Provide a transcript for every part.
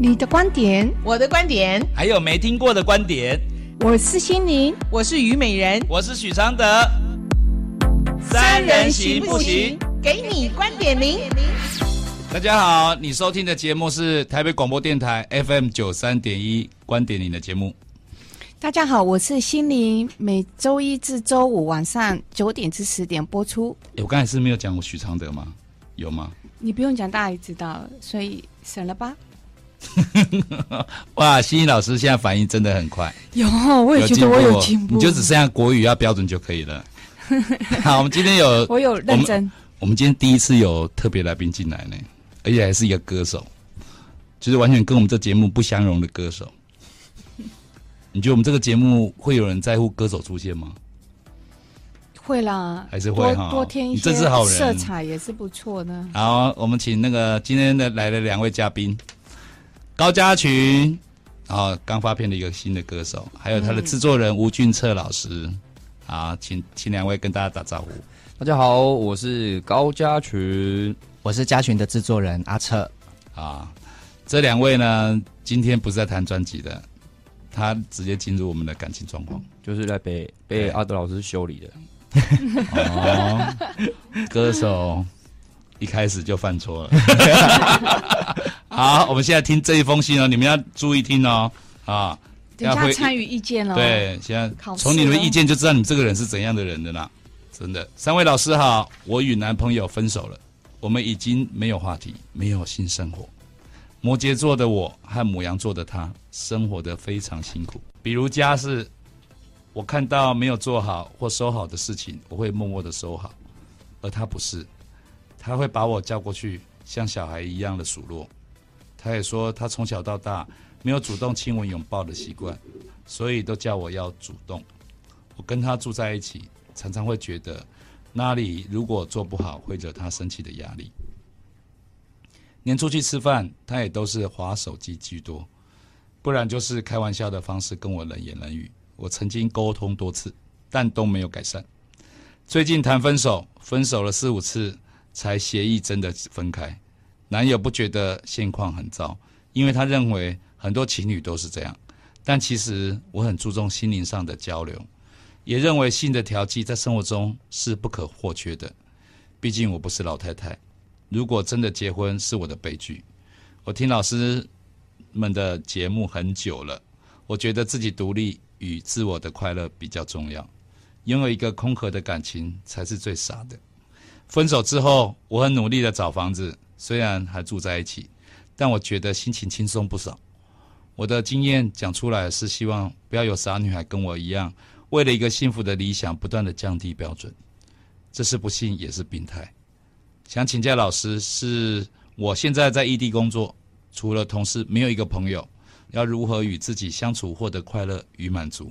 你的观点，我的观点，还有没听过的观点。我是心灵，我是虞美人，我是许常德。三人行不行？给你观点零。大家好，你收听的节目是台北广播电台 FM 九三点一观点零的节目。大家好，我是心灵，每周一至周五晚上九点至十点播出。我刚才是没有讲过许常德吗？有吗？你不用讲，大家也知道，所以省了吧。哇，心怡老师现在反应真的很快。有，我也觉得我有进步。你就只剩下国语要标准就可以了。好，我们今天有我有认真我。我们今天第一次有特别来宾进来呢，而且还是一个歌手，就是完全跟我们这节目不相容的歌手。你觉得我们这个节目会有人在乎歌手出现吗？会啦，还是会哈，多添一些色彩也是不错的。好，我们请那个今天的来的两位嘉宾，高家群，然后刚发片的一个新的歌手，还有他的制作人吴俊策老师。嗯、好，请请两位跟大家打招呼。大家好，我是高家群，我是家群的制作人阿策。啊，这两位呢，今天不是在谈专辑的，他直接进入我们的感情状况，就是在被被阿德老师修理的。哦，歌手一开始就犯错了。好，我们现在听这一封信哦，你们要注意听哦。啊，等下参与意见哦。对，现在从你们的意见就知道你这个人是怎样的人的啦。真的，三位老师好，我与男朋友分手了，我们已经没有话题，没有新生活。摩羯座的我和牡羊座的他，生活的非常辛苦，比如家事。我看到没有做好或收好的事情，我会默默的收好，而他不是，他会把我叫过去，像小孩一样的数落。他也说他从小到大没有主动亲吻拥抱的习惯，所以都叫我要主动。我跟他住在一起，常常会觉得那里如果做不好会惹他生气的压力。连出去吃饭，他也都是划手机居多，不然就是开玩笑的方式跟我冷言冷语。我曾经沟通多次，但都没有改善。最近谈分手，分手了四五次，才协议真的分开。男友不觉得现况很糟，因为他认为很多情侣都是这样。但其实我很注重心灵上的交流，也认为性的调剂在生活中是不可或缺的。毕竟我不是老太太，如果真的结婚是我的悲剧。我听老师们的节目很久了，我觉得自己独立。与自我的快乐比较重要，拥有一个空壳的感情才是最傻的。分手之后，我很努力的找房子，虽然还住在一起，但我觉得心情轻松不少。我的经验讲出来是希望不要有傻女孩跟我一样，为了一个幸福的理想不断的降低标准，这是不幸也是病态。想请教老师，是我现在在异地工作，除了同事没有一个朋友。要如何与自己相处，获得快乐与满足？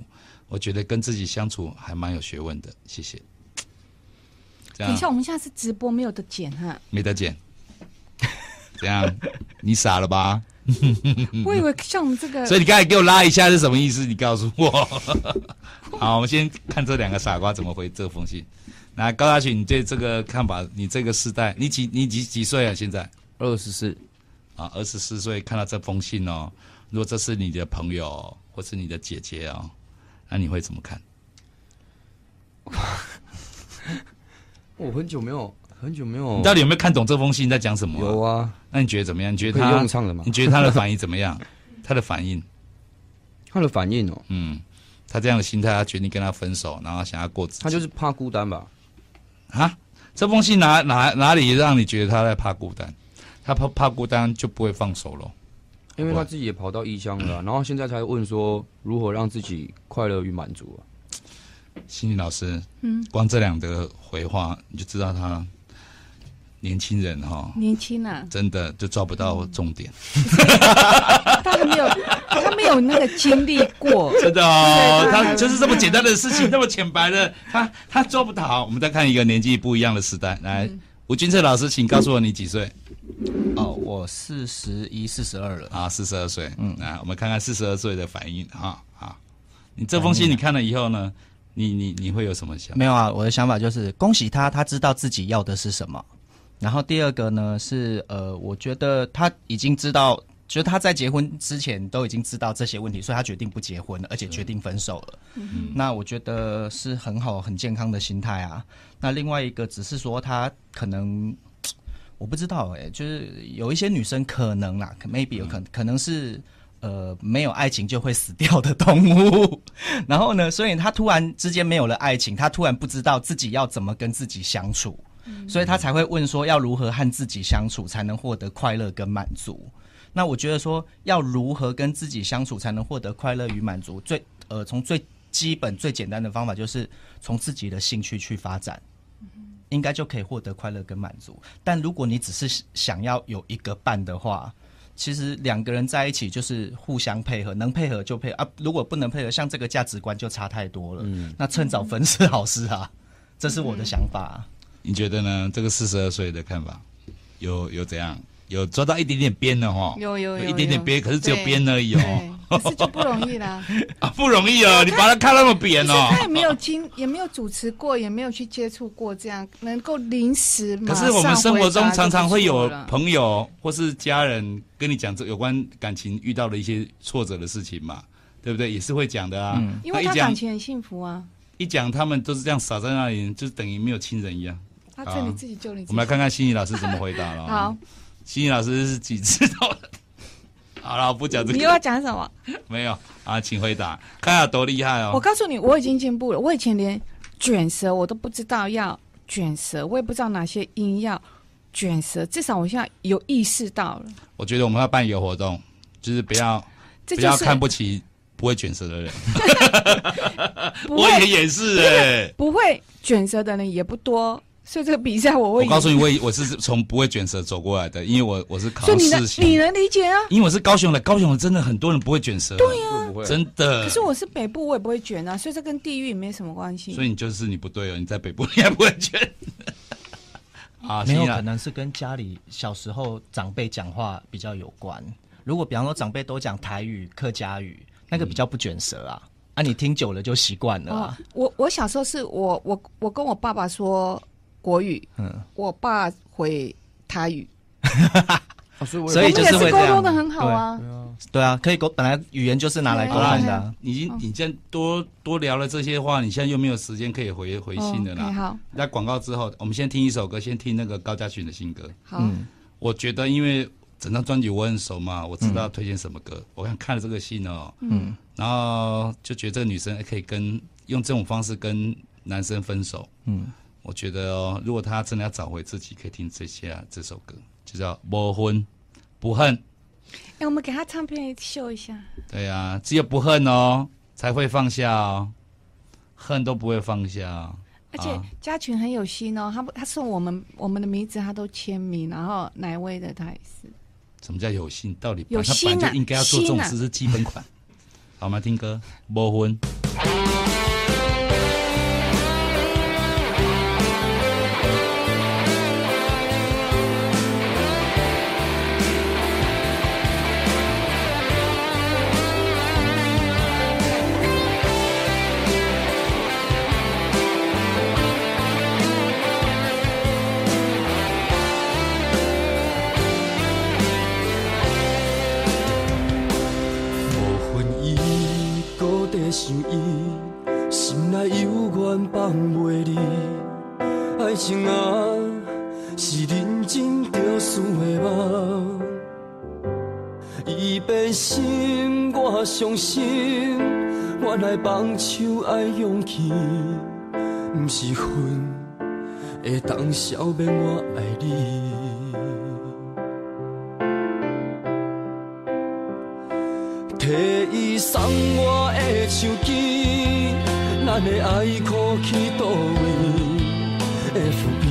我觉得跟自己相处还蛮有学问的。谢谢。等一下，我们现在是直播，没有得剪哈。没得剪。怎样？你傻了吧？我以为像我们这个，所以你刚才给我拉一下是什么意思？你告诉我。好，我们先看这两个傻瓜怎么回这封信。那高大群，你对这个看法？你这个时代，你几你几几岁啊？现在二十四啊，二十四岁看到这封信哦。如果这是你的朋友或是你的姐姐哦，那你会怎么看？我很久没有，很久没有。你到底有没有看懂这封信在讲什么？有啊。那你觉得怎么样？你觉得他用唱的吗？你觉得他的反应怎么样？他的反应？他的反应哦，嗯，他这样的心态，他决定跟他分手，然后想要过自己。他就是怕孤单吧？啊？这封信哪哪哪里让你觉得他在怕孤单？他怕怕孤单就不会放手了。因为他自己也跑到异乡了，然后现在才问说如何让自己快乐与满足啊。心理老师，嗯，光这两个回话你就知道他年轻人哈，年轻啊，真的就抓不到重点。他还没有，他没有那个经历过，真的哦，他就是这么简单的事情，那么浅白的，他他做不到。我们再看一个年纪不一样的时代，来，吴君策老师，请告诉我你几岁？哦，我四十一、四十二了啊，四十二岁。嗯，来，我们看看四十二岁的反应啊啊！你这封信你看了以后呢，你你你会有什么想法？没有啊，我的想法就是恭喜他，他知道自己要的是什么。然后第二个呢是呃，我觉得他已经知道就是他在结婚之前都已经知道这些问题，所以他决定不结婚了，而且决定分手了。嗯、那我觉得是很好、很健康的心态啊。那另外一个只是说他可能，我不知道哎、欸，就是有一些女生可能啦，maybe 有可能、嗯、可能是呃没有爱情就会死掉的动物。然后呢，所以他突然之间没有了爱情，他突然不知道自己要怎么跟自己相处，嗯、所以他才会问说要如何和自己相处才能获得快乐跟满足。那我觉得说，要如何跟自己相处才能获得快乐与满足？最呃，从最基本、最简单的方法，就是从自己的兴趣去发展，应该就可以获得快乐跟满足。但如果你只是想要有一个伴的话，其实两个人在一起就是互相配合，能配合就配合啊。如果不能配合，像这个价值观就差太多了。嗯，那趁早分是好事啊，这是我的想法。你觉得呢？这个四十二岁的看法有有怎样？有抓到一点点边的哈，有有有，有一点点边，可是只有边而已哦，可是就不容易啦。啊，不容易哦，你把它看那么扁哦。他也没有经，也没有主持过，也没有去接触过，这样能够临时。可是我们生活中常常会有朋友或是家人跟你讲这有关感情遇到的一些挫折的事情嘛，对不对？也是会讲的啊。嗯，因为他感情很幸福啊。一讲他们都是这样傻在那里，就等于没有亲人一样。他这里自己救你。我们来看看心怡老师怎么回答了。好。心怡老师是几知道的？好了，我不讲这个。你又要讲什么？没有啊，请回答，看下多厉害哦！我告诉你，我已经进步了。我以前连卷舌我都不知道要卷舌，我也不知道哪些音要卷舌。至少我现在有意识到了。我觉得我们要办一个活动，就是不要、就是、不要看不起不会卷舌的人。我也也是哎，不会卷舌的人也不多。所以这个比赛我会，我告诉你，我我是从不会卷舌走过来的，因为我我是考试型，你能理解啊？因为我是高雄的，高雄的真的很多人不会卷舌，对呀、啊，真的。可是我是北部，我也不会卷啊，所以这跟地域没什么关系。所以你就是你不对哦，你在北部你也不会卷。啊，没有可能是跟家里小时候长辈讲话比较有关。如果比方说长辈都讲台语、客家语，那个比较不卷舌啊。嗯、啊，你听久了就习惯了、啊。我我小时候是我我我跟我爸爸说。国语，嗯，我爸回台语，所以就是会沟通的很好啊，对。啊，可以沟，本来语言就是拿来沟通的。你你现在多多聊了这些话，你现在又没有时间可以回回信的啦。好，在广告之后，我们先听一首歌，先听那个高嘉群的新歌。好，我觉得因为整张专辑我很熟嘛，我知道推荐什么歌。我看看了这个信哦，嗯，然后就觉得这个女生可以跟用这种方式跟男生分手，嗯。我觉得哦，如果他真的要找回自己，可以听这些啊，这首歌就叫《不婚不恨》。哎，我们给他唱片秀一下。对呀、啊，只有不恨哦，才会放下哦，恨都不会放下、哦。而且嘉群很有心哦，他他送我们我们的名字，他都签名，然后哪位的他也是。什么叫有心？到底有心啊？就应该要做这种事是基本款。啊、好，我们来听歌《不恨》。情啊是认真着输的梦，伊变心我伤心，原来放手爱勇气，不是恨会当消灭我爱你。替伊送我的手机，咱的爱哭去倒位？FB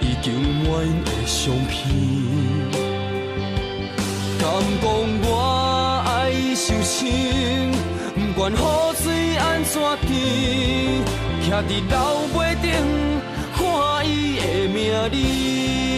已经阮的相片，敢讲我爱伊受伤，不管雨水安怎滴，徛伫楼尾顶看伊的名字。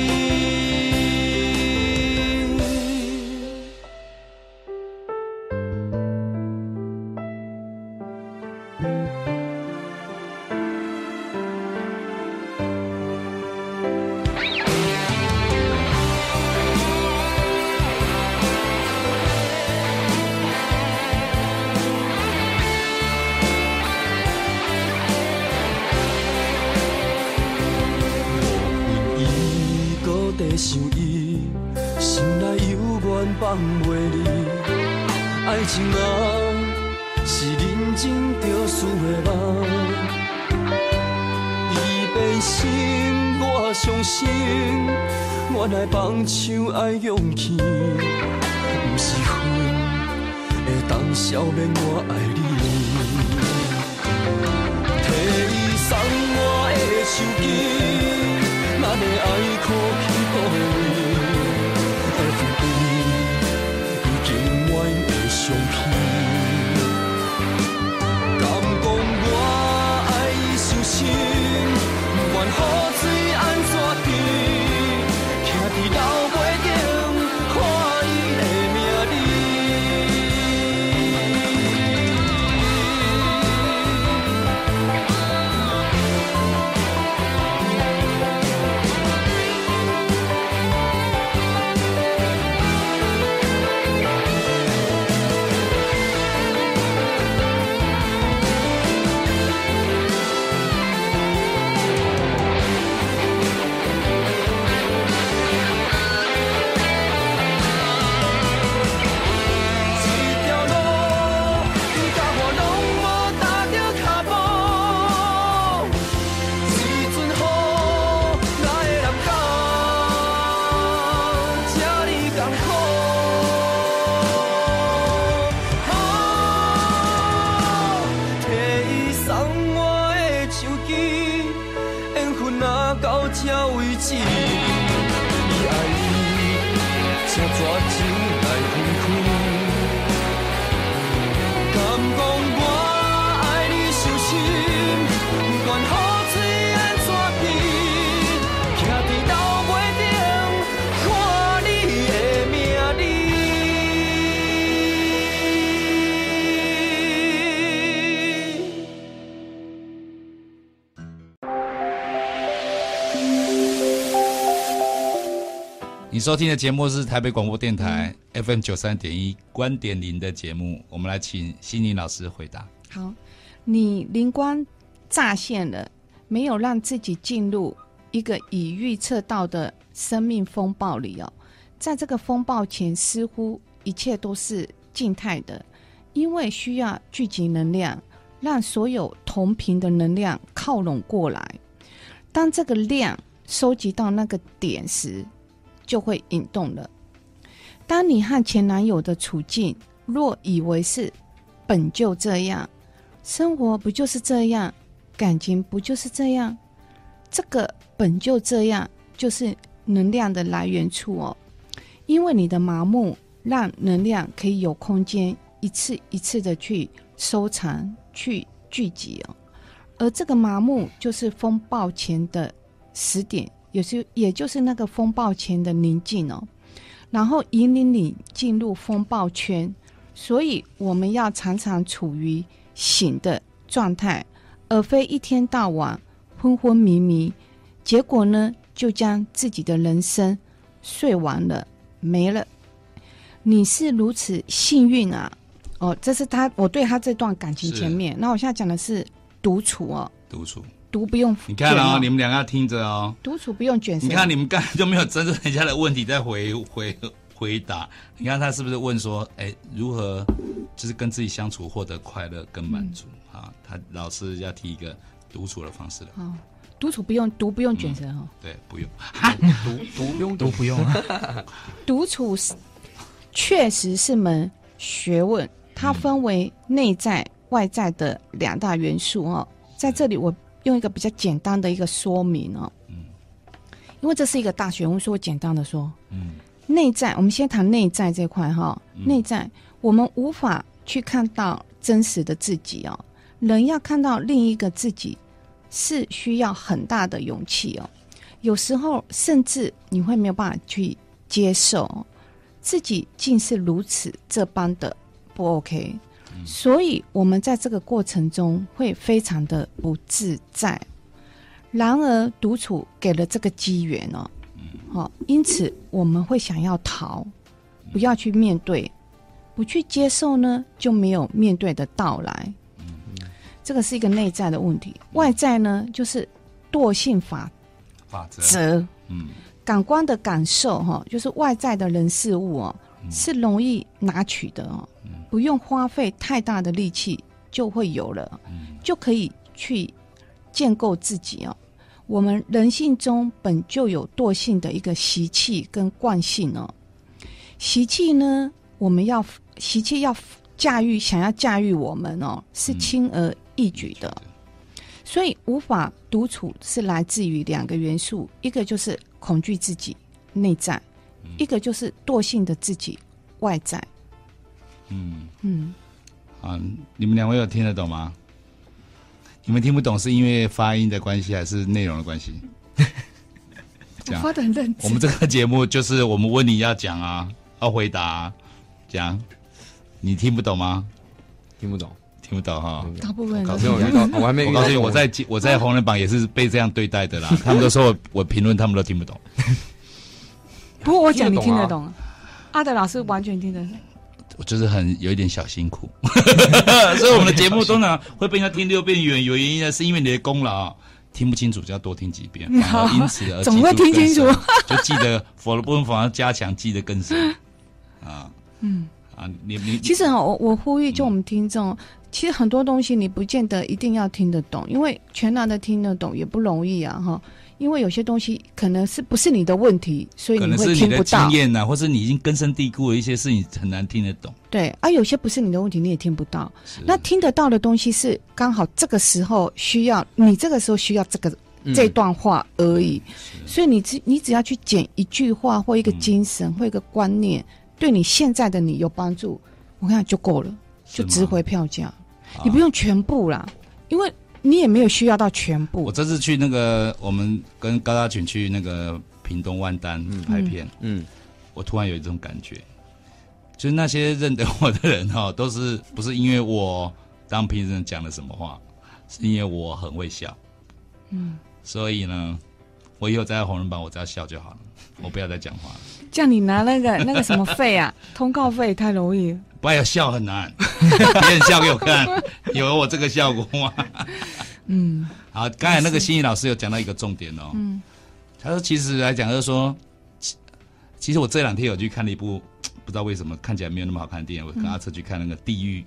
收听的节目是台北广播电台 FM 九三点一观点零的节目，我们来请心宁老师回答。好，你灵光乍现了，没有让自己进入一个已预测到的生命风暴里哦。在这个风暴前，似乎一切都是静态的，因为需要聚集能量，让所有同频的能量靠拢过来。当这个量收集到那个点时，就会引动了。当你和前男友的处境，若以为是本就这样，生活不就是这样，感情不就是这样，这个本就这样，就是能量的来源处哦。因为你的麻木，让能量可以有空间一次一次的去收藏、去聚集哦。而这个麻木，就是风暴前的时点。有时也就是那个风暴前的宁静哦，然后引领你进入风暴圈，所以我们要常常处于醒的状态，而非一天到晚昏昏迷迷。结果呢，就将自己的人生睡完了，没了。你是如此幸运啊！哦，这是他我对他这段感情前面。那我现在讲的是独处哦，独处。独不用，你看哦，你们两个要听着哦。独处不用卷。你看你们刚才就没有针对人家的问题在回回回答。你看他是不是问说，哎，如何就是跟自己相处获得快乐跟满足啊？他老师要提一个独处的方式了。哦，独处不用，独不用卷舌哈。对，不用。独独 不用，独不用。独处是确实是门学问，它分为内在外在的两大元素哦。在这里我。用一个比较简单的一个说明哦，嗯，因为这是一个大学问，所以我简单的说，嗯，内在，我们先谈内在这块哈，内在我们无法去看到真实的自己哦，人要看到另一个自己是需要很大的勇气哦，有时候甚至你会没有办法去接受自己竟是如此这般的不 OK。所以，我们在这个过程中会非常的不自在。然而，独处给了这个机缘哦，好，因此我们会想要逃，不要去面对，不去接受呢，就没有面对的到来。这个是一个内在的问题。外在呢，就是惰性法法则。则，嗯，感官的感受哈，就是外在的人事物哦，是容易拿取的哦，不用花费太大的力气就会有了，就可以去建构自己哦。我们人性中本就有惰性的一个习气跟惯性哦，习气呢，我们要习气要驾驭，想要驾驭我们哦，是轻而易举的，所以无法独处是来自于两个元素，一个就是。恐惧自己内在，嗯、一个就是惰性的自己外在。嗯嗯，啊，你们两位有听得懂吗？你们听不懂是因为发音的关系还是内容的关系？我发的很认真。我们这个节目就是我们问你要讲啊，要回答、啊，讲。你听不懂吗？听不懂。听不懂哈，大部分我还没。我告诉你，我在我在红人榜也是被这样对待的啦。他们都说我我评论，他们都听不懂。不过我讲你听得懂，阿德老师完全听得懂。我就是很有一点小辛苦，所以我们的节目通常会被人家听六遍，有有原因呢是因为你的功劳，听不清楚就要多听几遍，因此而总会听清楚，就记得佛的部分反而加强，记得更深啊。嗯啊，你你其实我我呼吁就我们听众。其实很多东西你不见得一定要听得懂，因为全然的听得懂也不容易啊，哈。因为有些东西可能是不是你的问题，所以你会听不到。经验啊，或是你已经根深蒂固的一些事情很难听得懂。对，而、啊、有些不是你的问题，你也听不到。那听得到的东西是刚好这个时候需要，你这个时候需要这个、嗯、这段话而已。所以你只你只要去捡一句话或一个精神、嗯、或一个观念，对你现在的你有帮助，我看就够了，就值回票价。你不用全部啦，因为你也没有需要到全部。我这次去那个，我们跟高大群去那个屏东万丹拍片，嗯，嗯，我突然有一种感觉，就是那些认得我的人哈，都是不是因为我当评审讲了什么话，是因为我很会笑，嗯，所以呢，我以后在红人榜，我只要笑就好了，我不要再讲话了。叫你拿那个那个什么费啊，通告费太容易。不要笑很难，别人笑给我看，有我这个效果吗？嗯，好，刚才那个心怡老师有讲到一个重点哦。嗯，他说其实来讲就是说，其实我这两天有去看了一部不知道为什么看起来没有那么好看的电影，我跟阿策去看那个《地狱》，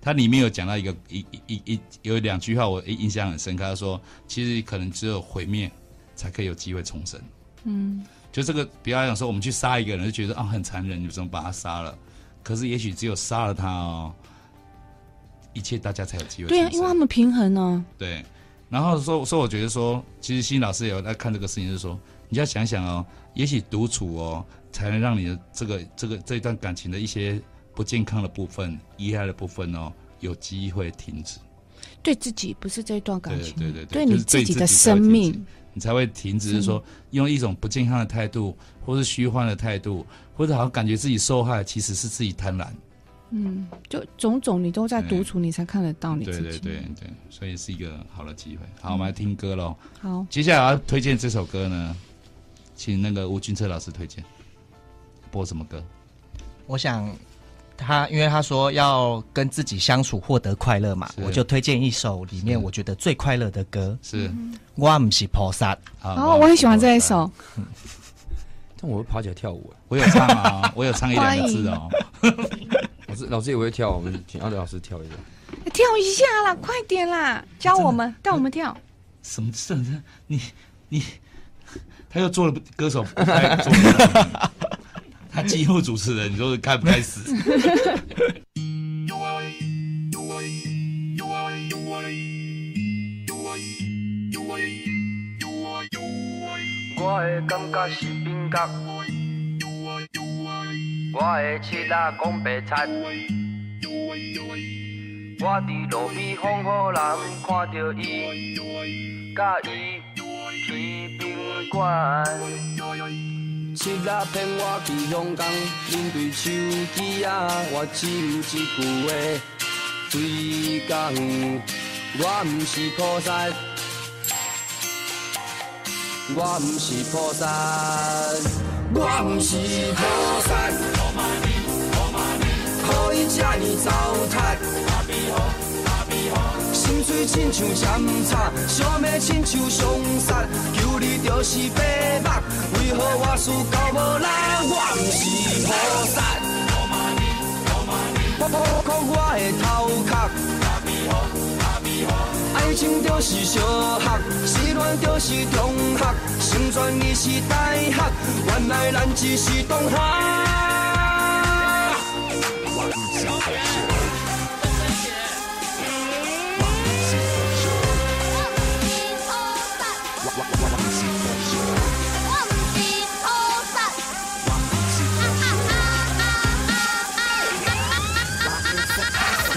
它里面有讲到一个一一一有两句话我印象很深刻，他说其实可能只有毁灭才可以有机会重生。嗯，就这个，比方讲说我们去杀一个人就觉得啊很残忍，你怎么把他杀了？可是，也许只有杀了他哦，一切大家才有机会。对啊，因为他们平衡呢。对，然后说说，我觉得说，其实新老师也有在看这个事情，就是说，你要想想哦，也许独处哦，才能让你的这个这个这段感情的一些不健康的部分、遗憾的部分哦，有机会停止。对自己不是这一段感情，对对对，对你自己的生命。你才会停止，是说用一种不健康的态度，或是虚幻的态度，或者好像感觉自己受害，其实是自己贪婪。嗯，就种种你都在独处，你才看得到你自己。对对对对，所以是一个好的机会。好，我们来听歌喽。好，接下来要推荐这首歌呢，请那个吴君策老师推荐。播什么歌？我想。他因为他说要跟自己相处获得快乐嘛，我就推荐一首里面我觉得最快乐的歌，是我不是菩萨。哦，我很喜欢这一首。但我会爬起来跳舞，我有唱啊，我有唱一两个字哦。老师，老师也会跳，我们请阿德老师跳一下。跳一下啦，快点啦，教我们，带我们跳。什么事？你你，他又做了歌手。他今后主持人，你说该不该死？我的感觉是冰角，我的七仔讲白菜，我伫路边风雨人看到伊，甲伊去宾馆。七仔骗我去香港，面对手机啊，我只有一句话对讲：我不是菩萨，我不是菩萨，我不是菩萨，可以这么糟蹋，心碎亲像针插，小妹亲像上山，求你就是白目，为何我事到无力？我毋是菩萨，我我我我的头壳，爱情就是小学，失恋就是中学，成全你是大学，原来咱只是同学。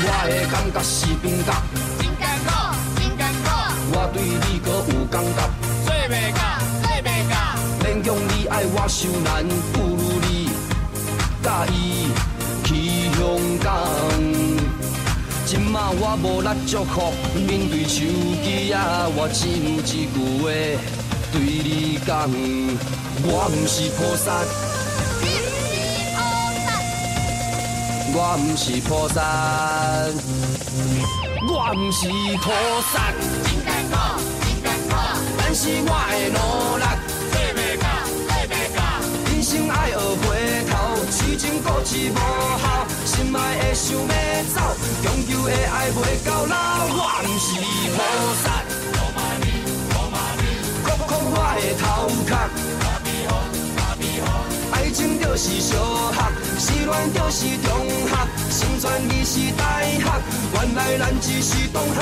我的感觉是冰角，感觉，做袂到，做袂到。勉强你爱我受难，不如你甲伊去香港。今嘛我无力祝福，面对手机啊，我只有一句话对你讲，我毋是菩萨。我毋是菩萨，我毋是菩萨。是我的努力。做袂到，做袂到。人生爱学回头，痴情固执无效，心爱的想要走，长久的爱袂到老。我毋是菩萨，哭哭我的头壳。爱情就是小学，失恋就是中学，成全你是大学，原来咱只是同学。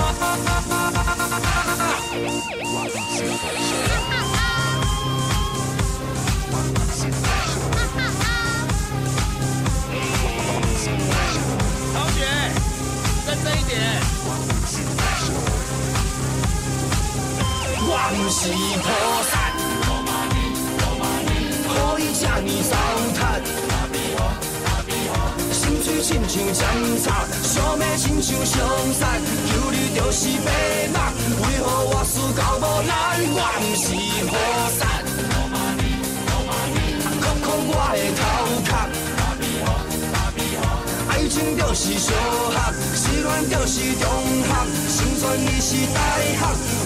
同学，认真一点。我不是像针插，小妹亲像上山，求你就是白目，为何我事到无力？我不是菩萨，哭哭我的头壳，爱情就是小学，失恋就是中学，成全你是大学，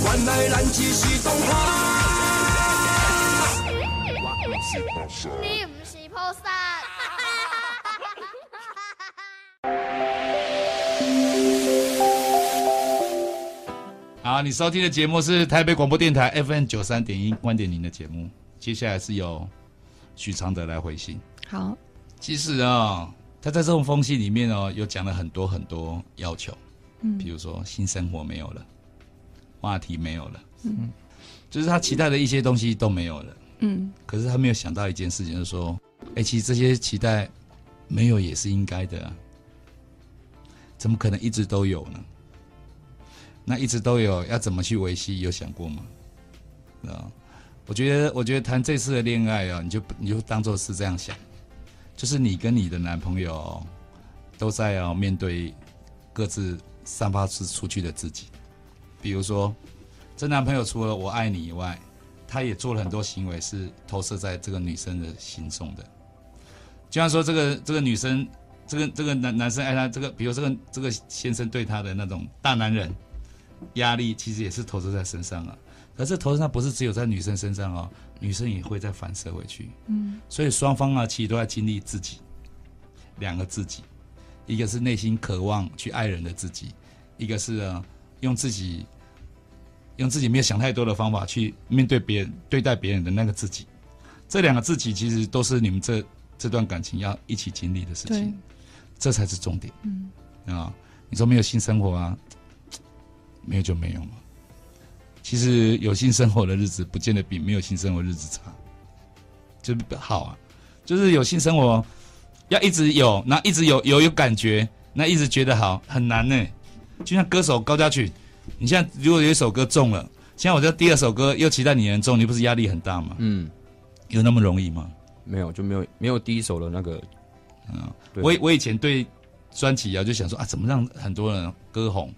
原来咱只是同学。好，你收听的节目是台北广播电台 FM 九三点一观点您的节目。接下来是由许常德来回信。好，其实啊、哦，他在这种封信里面哦，有讲了很多很多要求，嗯，比如说性生活没有了，话题没有了，嗯，就是他期待的一些东西都没有了。嗯，可是他没有想到一件事情，就是说，哎、欸，其实这些期待没有也是应该的啊，怎么可能一直都有呢？那一直都有，要怎么去维系？有想过吗？啊，我觉得，我觉得谈这次的恋爱啊，你就你就当做是这样想，就是你跟你的男朋友都在要面对各自散发出出去的自己，比如说，这男朋友除了我爱你以外。他也做了很多行为，是投射在这个女生的心中的。就像说，这个这个女生，这个这个男男生爱她，这个比如这个这个先生对她的那种大男人压力，其实也是投射在身上啊。可是投射上不是只有在女生身上哦，女生也会再反射回去。嗯，所以双方啊，其实都在经历自己两个自己，一个是内心渴望去爱人的自己，一个是啊用自己。用自己没有想太多的方法去面对别人、对待别人的那个自己，这两个自己其实都是你们这这段感情要一起经历的事情，这才是重点。嗯，啊，你说没有性生活啊？没有就没有嘛。其实有性生活的日子，不见得比没有性生活日子差，就好啊。就是有性生活要一直有，那一直有有有感觉，那一直觉得好很难呢。就像歌手高家曲。你现在如果有一首歌中了，现在我这第二首歌又期待你能中，你不是压力很大吗？嗯，有那么容易吗？没有，就没有没有第一首的那个。嗯，我我以前对专辑啊，就想说啊，怎么让很多人歌红？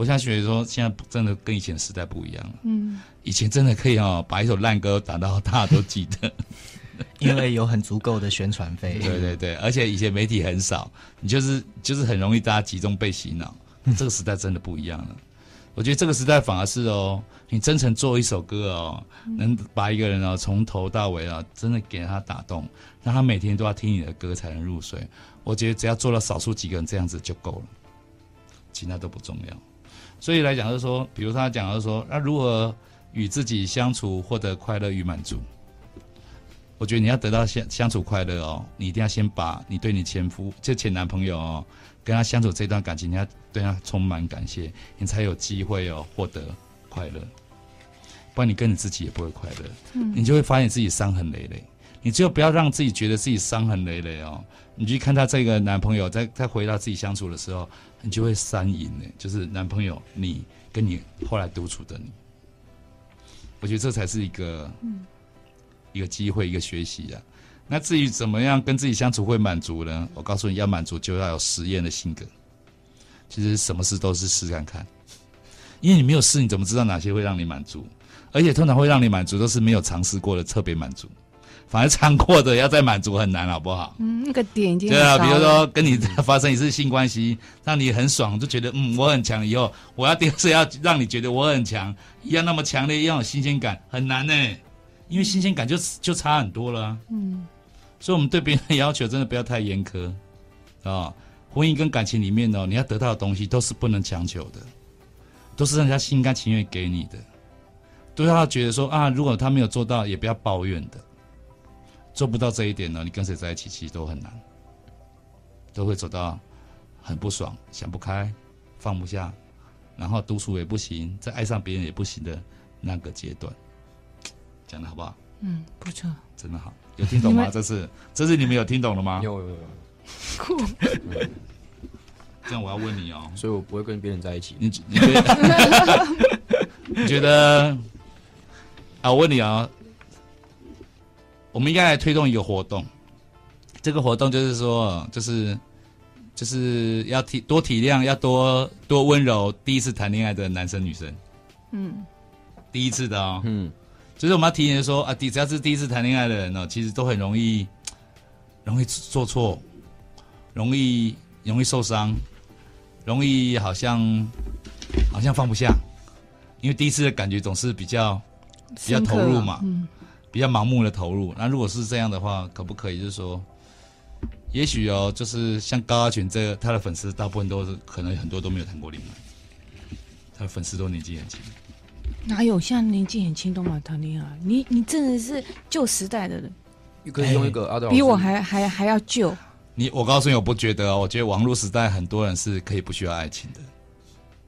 我现在觉得说，现在真的跟以前时代不一样了。嗯，以前真的可以哦，把一首烂歌打到大家都记得，因为有很足够的宣传费。对对对，而且以前媒体很少，你就是就是很容易大家集中被洗脑。这个时代真的不一样了。我觉得这个时代反而是哦，你真诚做一首歌哦，能把一个人哦从头到尾啊，真的给他打动，让他每天都要听你的歌才能入睡。我觉得只要做到少数几个人这样子就够了，其他都不重要。所以来讲就是说，比如他讲就是说，那如何与自己相处获得快乐与满足？我觉得你要得到相相处快乐哦，你一定要先把你对你前夫就前男朋友哦。跟他相处这段感情，你要对他充满感谢，你才有机会哦获得快乐。不然你跟你自己也不会快乐，你就会发现自己伤痕累累。你只有不要让自己觉得自己伤痕累累哦，你去看他这个男朋友，在在回到自己相处的时候，你就会三赢呢，就是男朋友你跟你后来独处的你。我觉得这才是一个，嗯，一个机会，一个学习啊。那至于怎么样跟自己相处会满足呢？我告诉你要满足，就要有实验的性格。其实什么事都是试看看，因为你没有试，你怎么知道哪些会让你满足？而且通常会让你满足，都是没有尝试过的特别满足。反而尝过的要再满足很难，好不好？嗯，那个点已经对啊。比如说跟你发生一次性关系，让你很爽，就觉得嗯我很强，以后我要第二次要让你觉得我很强，一样那么强烈，一样有新鲜感，很难呢。因为新鲜感就就差很多了啊。嗯。所以，我们对别人的要求真的不要太严苛啊！婚姻跟感情里面呢，你要得到的东西都是不能强求的，都是人家心甘情愿给你的，都要觉得说啊，如果他没有做到，也不要抱怨的。做不到这一点呢，你跟谁在一起其实都很难，都会走到很不爽、想不开、放不下，然后独处也不行，再爱上别人也不行的那个阶段。讲的好不好？嗯，不错，真的好。有听懂吗？这是，这是你们有听懂了吗？有有有。酷。这样我要问你哦，所以我不会跟别人在一起。你你觉得？你觉得？啊，我问你啊，我们应该来推动一个活动。这个活动就是说，就是就是要体多体谅，要多多温柔。第一次谈恋爱的男生女生，嗯，第一次的哦，嗯。就是我们要提醒说啊，第只要是第一次谈恋爱的人呢，其实都很容易，容易做错，容易容易受伤，容易好像好像放不下，因为第一次的感觉总是比较比较投入嘛，嗯，比较盲目的投入。那如果是这样的话，可不可以就是说，也许哦，就是像高阿群这个，他的粉丝大部分都是可能很多都没有谈过恋爱，他的粉丝都年纪很轻。哪有像年纪很轻都嘛谈恋爱？你你真的是旧时代的人，你可以用一个阿比我还还还要旧。你我告诉你，我不觉得哦，我觉得网络时代很多人是可以不需要爱情的，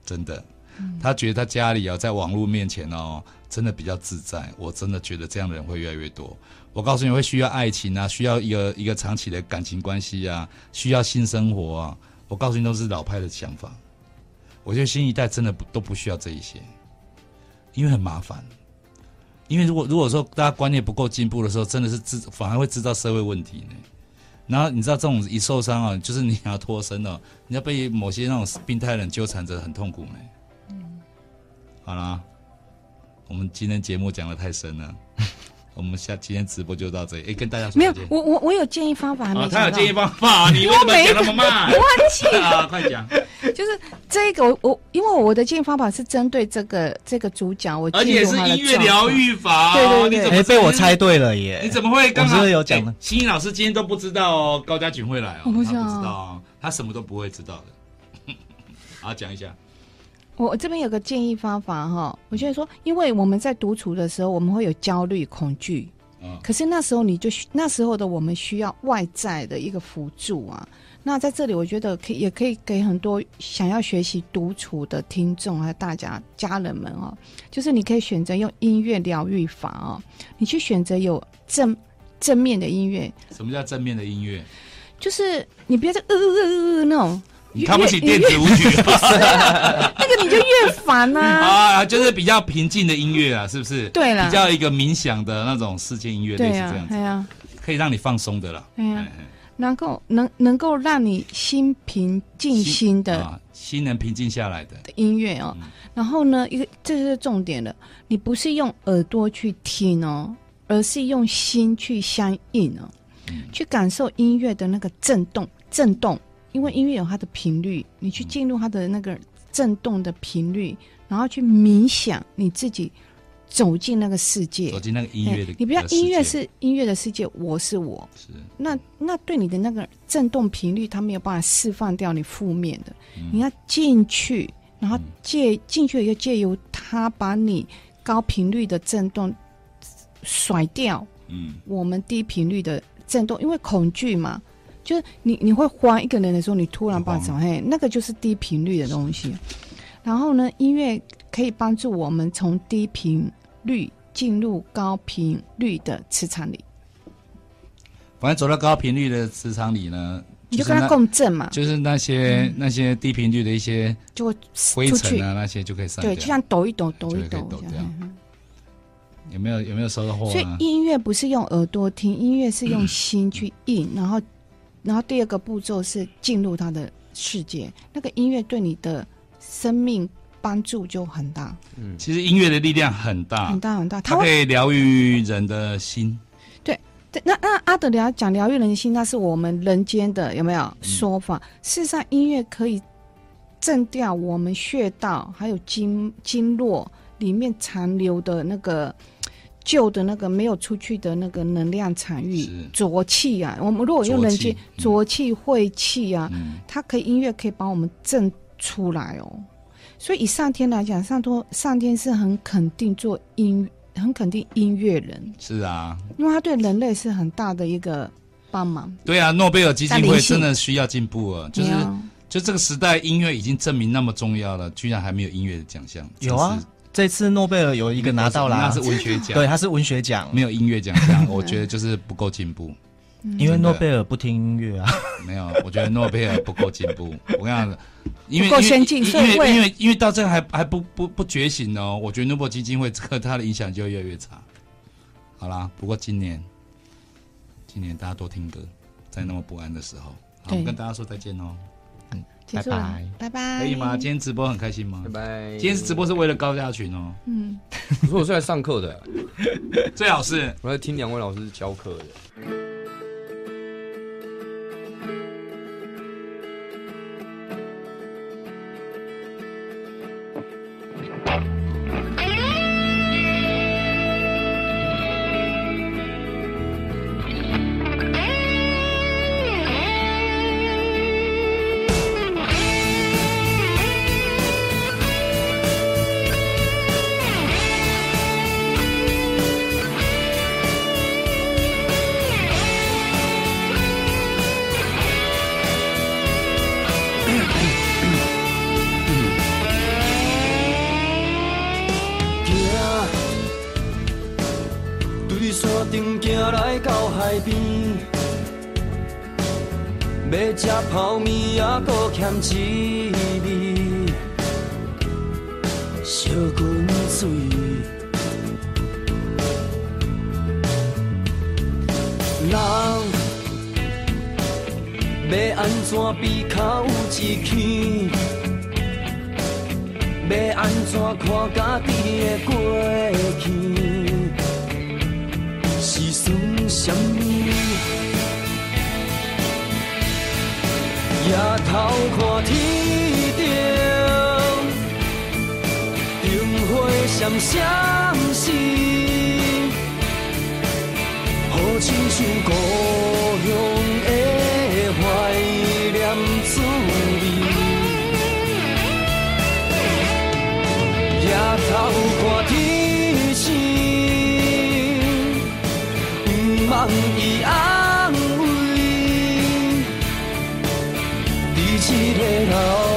真的。嗯、他觉得他家里哦，在网络面前哦，真的比较自在。我真的觉得这样的人会越来越多。我告诉你会需要爱情啊，需要一个一个长期的感情关系啊，需要性生活啊。我告诉你都是老派的想法。我觉得新一代真的不都不需要这一些。因为很麻烦，因为如果如果说大家观念不够进步的时候，真的是制反而会制造社会问题呢。然后你知道这种一受伤啊，就是你要脱身了，你要被某些那种病态人纠缠着，很痛苦呢。嗯，好啦，我们今天节目讲的太深了。我们下今天直播就到这里，哎，跟大家说没有，我我我有建议方法还没讲到。他有建议方法，你为什么讲那么慢？我忘记了啊，快讲。就是这个，我我因为我的建议方法是针对这个这个主角，我而且是音乐疗愈法。对对对，哎，被我猜对了耶！你怎么会刚刚有讲呢？欣欣老师今天都不知道哦，高嘉俊会来哦，他不知道哦，他什么都不会知道的。好，讲一下。我这边有个建议方法哈，我觉得说，因为我们在独处的时候，我们会有焦虑、恐惧，嗯，可是那时候你就那时候的我们需要外在的一个辅助啊。那在这里，我觉得可以也可以给很多想要学习独处的听众还有大家家人们哦，就是你可以选择用音乐疗愈法哦，你去选择有正正面的音乐。什么叫正面的音乐？就是你不要再呃呃呃呃那种。你看不起电子舞曲，那个你就越烦啊！啊，就是比较平静的音乐啊，是不是？对了，比较一个冥想的那种世界音乐，类似这样子，可以让你放松的了。对呀，能够能能够让你心平静心的，啊，心能平静下来的音乐哦。然后呢，一个这是重点了，你不是用耳朵去听哦，而是用心去相应哦，去感受音乐的那个震动，震动。因为音乐有它的频率，你去进入它的那个震动的频率，然后去冥想你自己走进那个世界，走进那个音乐的。你不要音乐是音乐的世界，我是我。是。那那对你的那个震动频率，它没有办法释放掉你负面的，嗯、你要进去，然后借进去又借由它把你高频率的震动甩掉。嗯。我们低频率的震动，因为恐惧嘛。就是你你会慌一个人的时候，你突然暴走，嘿，那个就是低频率的东西。然后呢，音乐可以帮助我们从低频率进入高频率的磁场里。反正走到高频率的磁场里呢，你就跟它共振嘛。就是那些、嗯、那些低频率的一些就会灰尘啊，那些就可以散。对，就像抖一抖，抖一抖，这样。有没有有没有收获？所以音乐不是用耳朵听，音乐是用 心去印，然后。然后第二个步骤是进入他的世界，那个音乐对你的生命帮助就很大。嗯，其实音乐的力量很大，很大很大，它可以疗愈人的心。对对，那那阿德聊讲疗愈人的心，那是我们人间的有没有说法？嗯、事实上，音乐可以震掉我们穴道还有经经络里面残留的那个。旧的那个没有出去的那个能量场域浊气啊，我们如果用人气浊气晦气啊，嗯、它可以音乐可以把我们震出来哦。所以以上天来讲，上托上天是很肯定做音，很肯定音乐人。是啊，因为他对人类是很大的一个帮忙。对啊，诺贝尔基金会真的需要进步啊，就是就这个时代音乐已经证明那么重要了，居然还没有音乐的奖项。有啊。这次诺贝尔有一个拿到了，那是文学奖，对，他是文学奖，没有音乐奖项。我觉得就是不够进步，因为诺贝尔不听音乐啊。没有，我觉得诺贝尔不够进步。我跟你讲，因为不够先进，因为因为因为因为到这还还不不不觉醒哦。我觉得诺贝尔基金会这个它的影响就越来越差。好啦，不过今年今年大家多听歌，在那么不安的时候，好，我们跟大家说再见哦。拜拜，拜拜，可以吗？今天直播很开心吗？拜拜。今天直播是为了高家群哦。嗯，可是我是来上课的，最好是我在听两位老师教课的。要吃泡面也搁欠一味，烧滚水。人要安怎比较有志气？要安怎看家己的过去？是算什么？抬头看天顶，灯火闪闪烁，好亲像故乡一个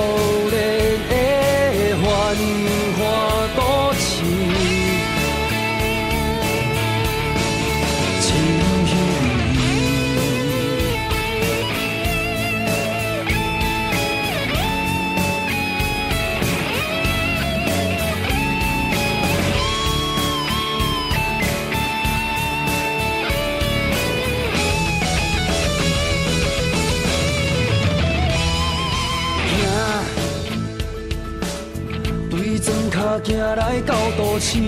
来到都市，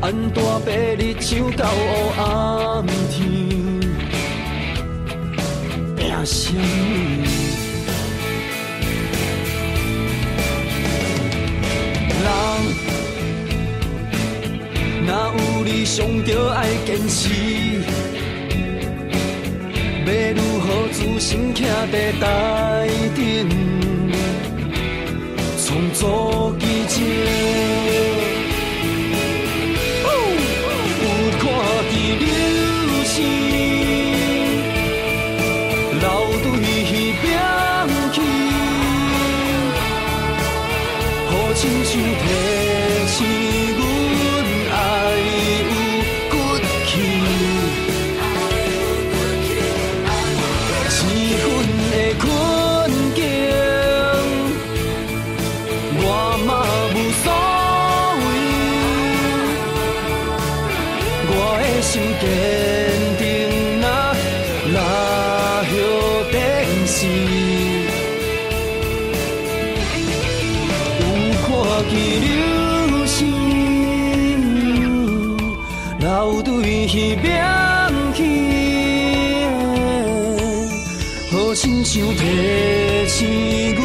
安怎白日唱到乌暗天？凭什么？人若有理想，就爱坚持。要如何自信站在台顶？做给接创作奇迹。想提醒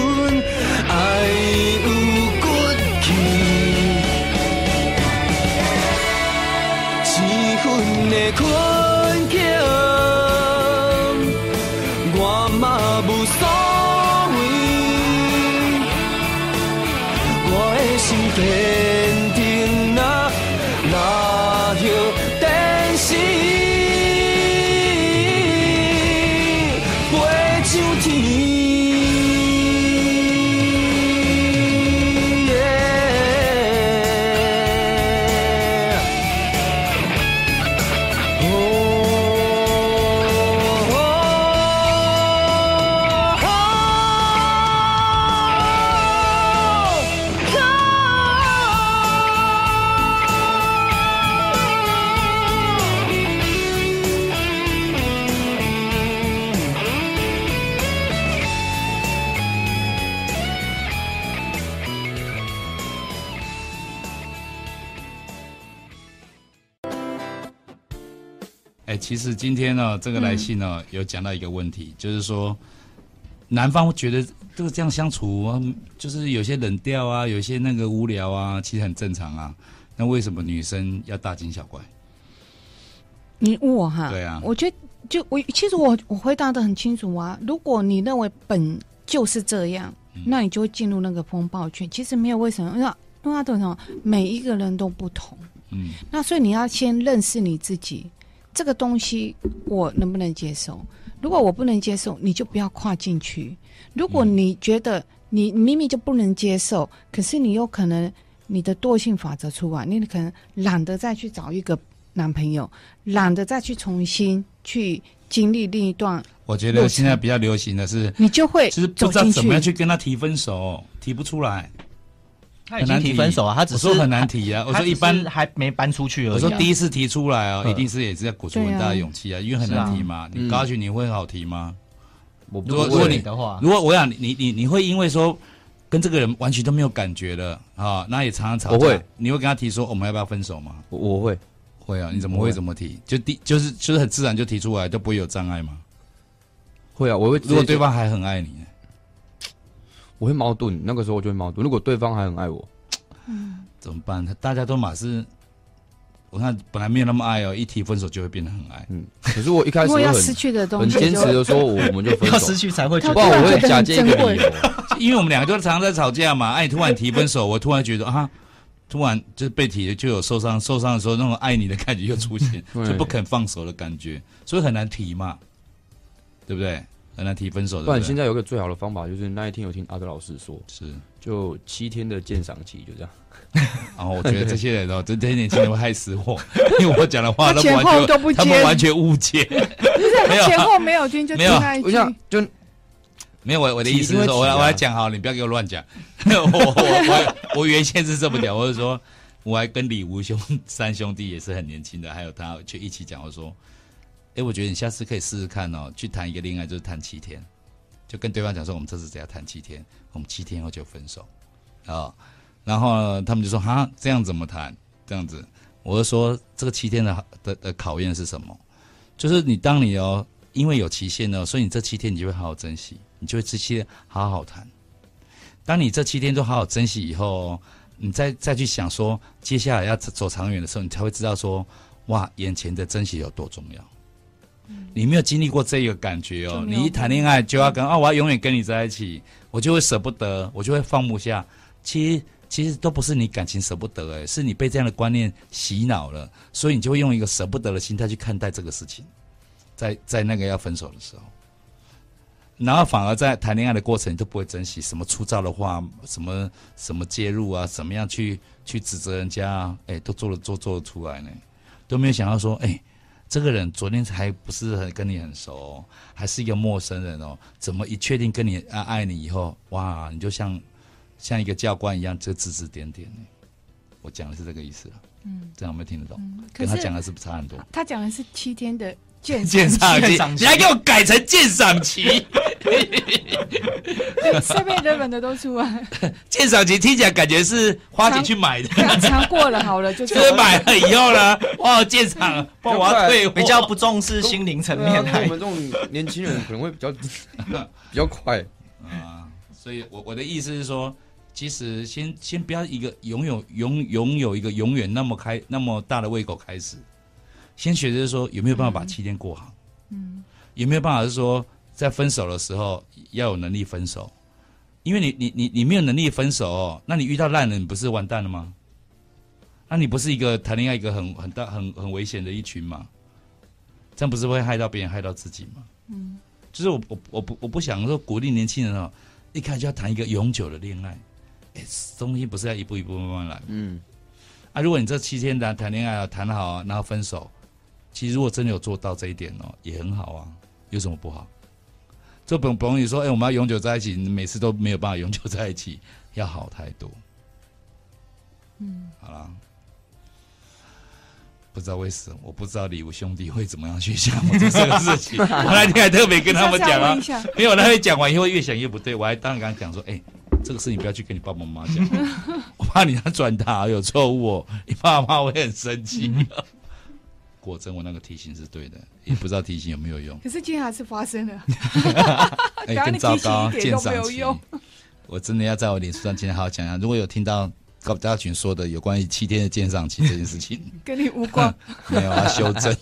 今天呢，这个来信呢，嗯、有讲到一个问题，就是说，男方觉得这个这样相处，就是有些冷调啊，有些那个无聊啊，其实很正常啊。那为什么女生要大惊小怪？你问我哈？对啊，我觉得就我其实我我回答的很清楚啊。如果你认为本就是这样，嗯、那你就会进入那个风暴圈。其实没有为什么，因为因为什么？每一个人都不同。嗯，那所以你要先认识你自己。这个东西我能不能接受？如果我不能接受，你就不要跨进去。如果你觉得你明明就不能接受，可是你有可能你的惰性法则出来，你可能懒得再去找一个男朋友，懒得再去重新去经历另一段。我觉得现在比较流行的是，你就会就是不知道怎么样去跟他提分手，提不出来。他已经提分手啊，他只是我说很难提啊。我说一般还没搬出去而已。我说第一次提出来哦，一定是也是要鼓出很大的勇气啊，因为很难提嘛。你高下去你会好提吗？我如果如果你的话，如果我想你你你会因为说跟这个人完全都没有感觉了啊，那也常常吵架。我会，你会跟他提说我们要不要分手吗？我会，会啊。你怎么会怎么提？就第就是就是很自然就提出来，都不会有障碍吗？会啊，我会。如果对方还很爱你，我会矛盾。那个时候我就会矛盾。如果对方还很爱我。嗯，怎么办？他大家都马是，我看本来没有那么爱哦，一提分手就会变得很爱。嗯，可是我一开始要失去的东西，很坚持的说，我们就分手，要失去才会，不然我会假借一个理由，因为我们两个就常常在吵架嘛。哎，突然提分手，我突然觉得啊，突然就是被提的就有受伤，受伤的时候那种爱你的感觉又出现，就不肯放手的感觉，所以很难提嘛，对不对？很难提分手的。不然现在有个最好的方法，就是那一天有听阿德老师说，是。就七天的鉴赏期，就这样。然 后我觉得这些人哦，这些年轻人会害死我，因为我讲的话都完全都不他们完全误解。没有前后没有听就听那一句，就没有我我的意思是说，我来我要讲好，你不要给我乱讲。我我我我原先是这么讲，我是说，我还跟李吴兄三兄弟也是很年轻的，还有他就一起讲，我说，哎，我觉得你下次可以试试看哦，去谈一个恋爱，就是谈七天。就跟对方讲说，我们这次只要谈七天，我们七天后就分手，啊、然后他们就说哈，这样怎么谈？这样子，我就说这个七天的的的考验是什么？就是你当你哦，因为有期限哦，所以你这七天你就会好好珍惜，你就会这些好好谈。当你这七天都好好珍惜以后，你再再去想说接下来要走长远的时候，你才会知道说哇，眼前的珍惜有多重要。你没有经历过这个感觉哦，你一谈恋爱就要跟啊，我要永远跟你在一起，我就会舍不得，我就会放不下。其实其实都不是你感情舍不得，哎，是你被这样的观念洗脑了，所以你就会用一个舍不得的心态去看待这个事情，在在那个要分手的时候，然后反而在谈恋爱的过程，你都不会珍惜什么粗糙的话，什么什么介入啊，怎么样去去指责人家啊，哎，都做了做做得出来呢，都没有想到说，哎。这个人昨天还不是很跟你很熟，哦，还是一个陌生人哦。怎么一确定跟你爱爱你以后，哇，你就像像一个教官一样，就指指点点。我讲的是这个意思，嗯，这样有没有听得懂？嗯、跟他讲的是不是差很多？他讲的是七天的鉴鉴赏期，你还给我改成鉴赏期。下面日本的都出来。鉴赏期听起来感觉是花钱去买的，尝过了好了就。就是买了以后呢，哇，鉴赏，我要退，比较不重视心灵层面。我们这种年轻人可能会比较比较快啊，所以我我的意思是说，其实先先不要一个拥有拥拥有一个永远那么开那么大的胃口开始，先学着说有没有办法把七天过好，嗯，有没有办法是说。在分手的时候要有能力分手，因为你你你你没有能力分手哦，那你遇到烂人，你不是完蛋了吗？那你不是一个谈恋爱一个很很大很很危险的一群吗？这样不是会害到别人害到自己吗？嗯，就是我我我不我不想说鼓励年轻人哦，一开始就要谈一个永久的恋爱，哎，东西不是要一步一步慢慢来。嗯，啊，如果你这七天谈谈恋爱啊谈好啊，然后分手，其实如果真的有做到这一点哦，也很好啊，有什么不好？就不不容易说，哎、欸，我们要永久在一起，你每次都没有办法永久在一起，要好太多。嗯，好了，不知道为什么，我不知道礼物兄弟会怎么样去想我这个事情。我那天还特别跟他们讲啊，没有，那天讲完以后越想越不对，我还当然跟他讲说，哎、欸，这个事情不要去跟你爸爸妈妈讲，我怕你要转达有错误哦，你爸妈会很生气。嗯 果真，我那个提醒是对的，也不知道提醒有没有用。可是今天还是发生了，哎，更糟糕，鉴赏期。我真的要在我脸书上今天好好讲讲，如果有听到高大群说的有关于七天的鉴赏期这件事情，跟你无关，没有啊，修正。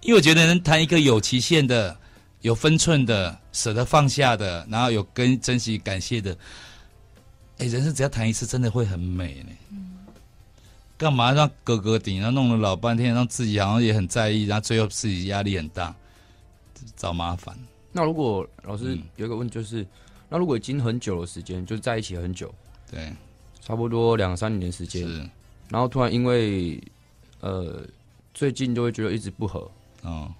因为我觉得能谈一个有期限的、有分寸的、舍得放下的，然后有跟珍惜、感谢的，哎，人生只要谈一次，真的会很美呢。干嘛让哥哥顶？然后弄了老半天，让自己好像也很在意，然后最后自己压力很大，找麻烦。那如果老师有一个问题，就是、嗯、那如果已经很久的时间，就在一起很久，对，差不多两三年时间，是，然后突然因为呃最近就会觉得一直不合，哦，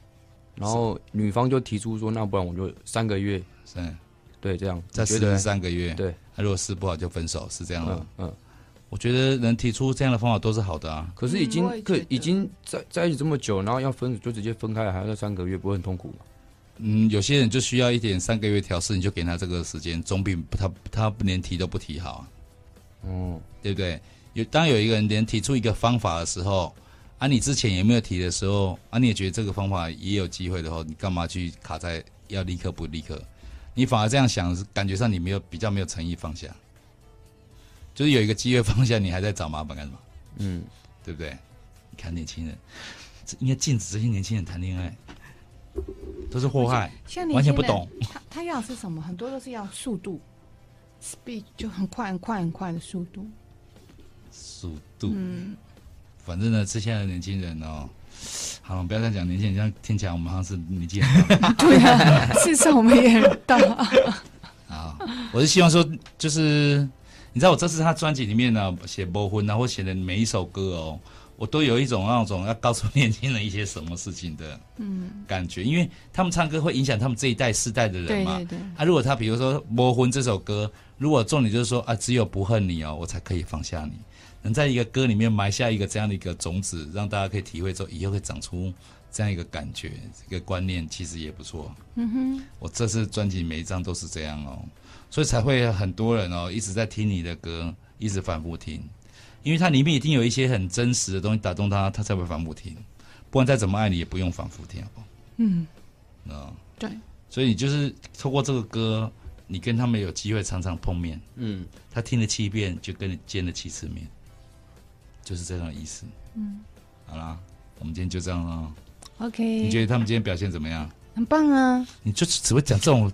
然后女方就提出说，那不然我就三个月，是，对，这样再试试三个月，对，那如果试不好就分手，是这样的，嗯。嗯我觉得能提出这样的方法都是好的啊。可是已经可已经在在一起这么久，然后要分就直接分开，还要再三个月，不会很痛苦吗？嗯，有些人就需要一点三个月调试，你就给他这个时间，总比他他连提都不提好啊。哦，对不对？有当有一个人连提出一个方法的时候，啊，你之前也没有提的时候，啊，你也觉得这个方法也有机会的话，你干嘛去卡在要立刻不立刻？你反而这样想，感觉上你没有比较没有诚意放下。就是有一个机会放下，你还在找麻烦干什么？嗯，对不对？你看年轻人，应该禁止这些年轻人谈恋爱，都是祸害，完全不懂。他他要的是什么？很多都是要速度，speed 就很快很快很快的速度。速度，嗯，反正呢，这现在的年轻人哦，好，不要再讲年轻人，这样听起来我们好像是年纪很大。对啊，事实上我们也很大。啊，我是希望说，就是。你知道我这次他专辑里面呢，写播婚然后写的每一首歌哦，我都有一种那种要告诉年轻人一些什么事情的嗯感觉，嗯、因为他们唱歌会影响他们这一代世代的人嘛。对对对。啊，如果他比如说《播婚》这首歌，如果重点就是说啊，只有不恨你哦，我才可以放下你，能在一个歌里面埋下一个这样的一个种子，让大家可以体会之后，以后会长出这样一个感觉，这个观念其实也不错。嗯哼。我这次专辑每一张都是这样哦。所以才会很多人哦一直在听你的歌，一直反复听，因为它里面一定有一些很真实的东西打动他，他才会反复听。不管再怎么爱你，也不用反复听，好不好？嗯，啊，对。所以你就是透过这个歌，你跟他们有机会常常碰面。嗯，他听了七遍，就跟你见了七次面。就是这样的意思。嗯，好啦，我们今天就这样了。OK，你觉得他们今天表现怎么样？很棒啊！你就只会讲这种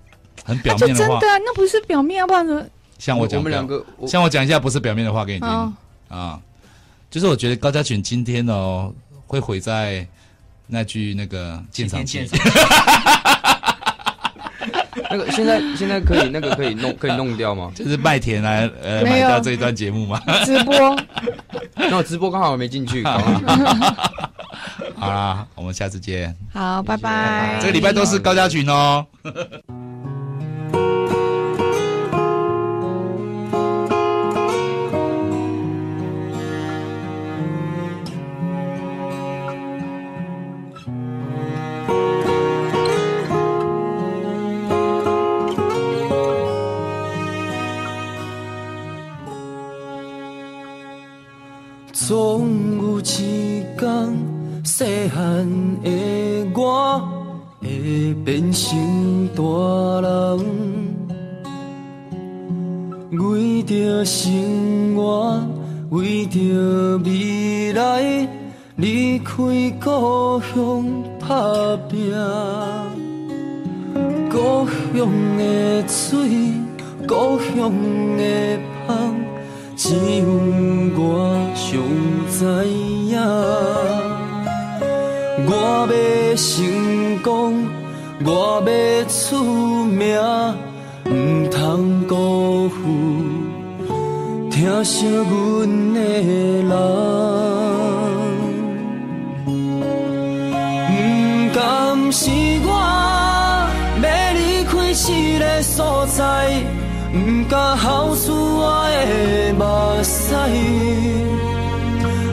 很表面的话，真的，那不是表面，要不然怎么？像我讲，我们两个，像我讲一下不是表面的话给你听啊。就是我觉得高嘉群今天哦，会毁在那句那个鉴赏期。那个现在现在可以那个可以弄可以弄掉吗？就是麦田来呃买掉这一段节目吗？直播。那我直播刚好没进去。好啦，我们下次见。好，拜拜。这个礼拜都是高嘉群哦。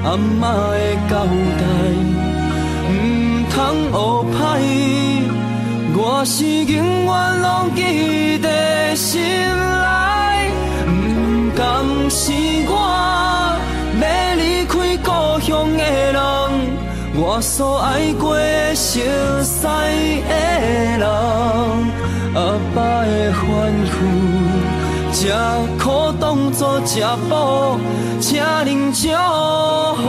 阿嬷的交代，不通学歹，我是永远拢记在心内。不甘是我要离开故乡的人，我所爱过熟悉的人，阿爸的吩咐。吃苦当作食补，请您祝福，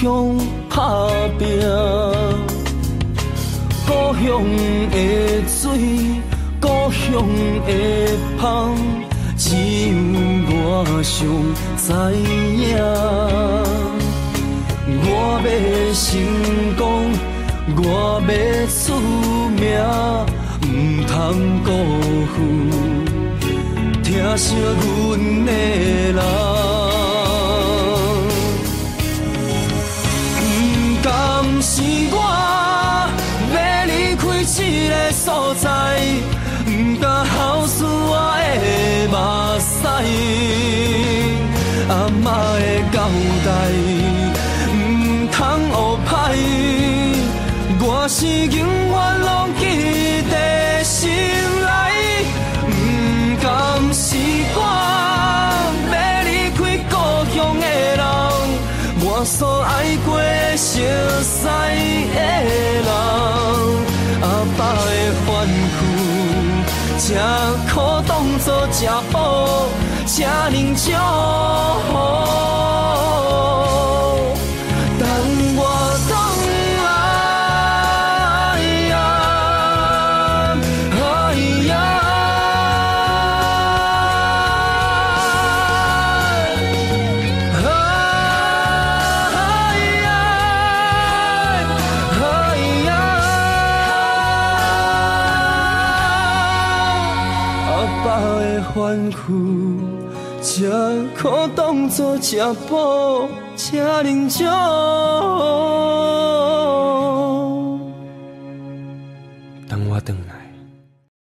乡打拼。故乡的水，故乡的风，只有我想知影。我要成功。我要出名，毋通辜负疼惜阮的人。个所在，毋敢孝顺我的目屎，阿嬷的交代，毋通乌歹。我是永远拢记在心内，不甘是我要离开故乡的人，我所爱过熟悉的人，阿爸的吩咐，这苦当作食补，请您祝当作吃补，吃忍足。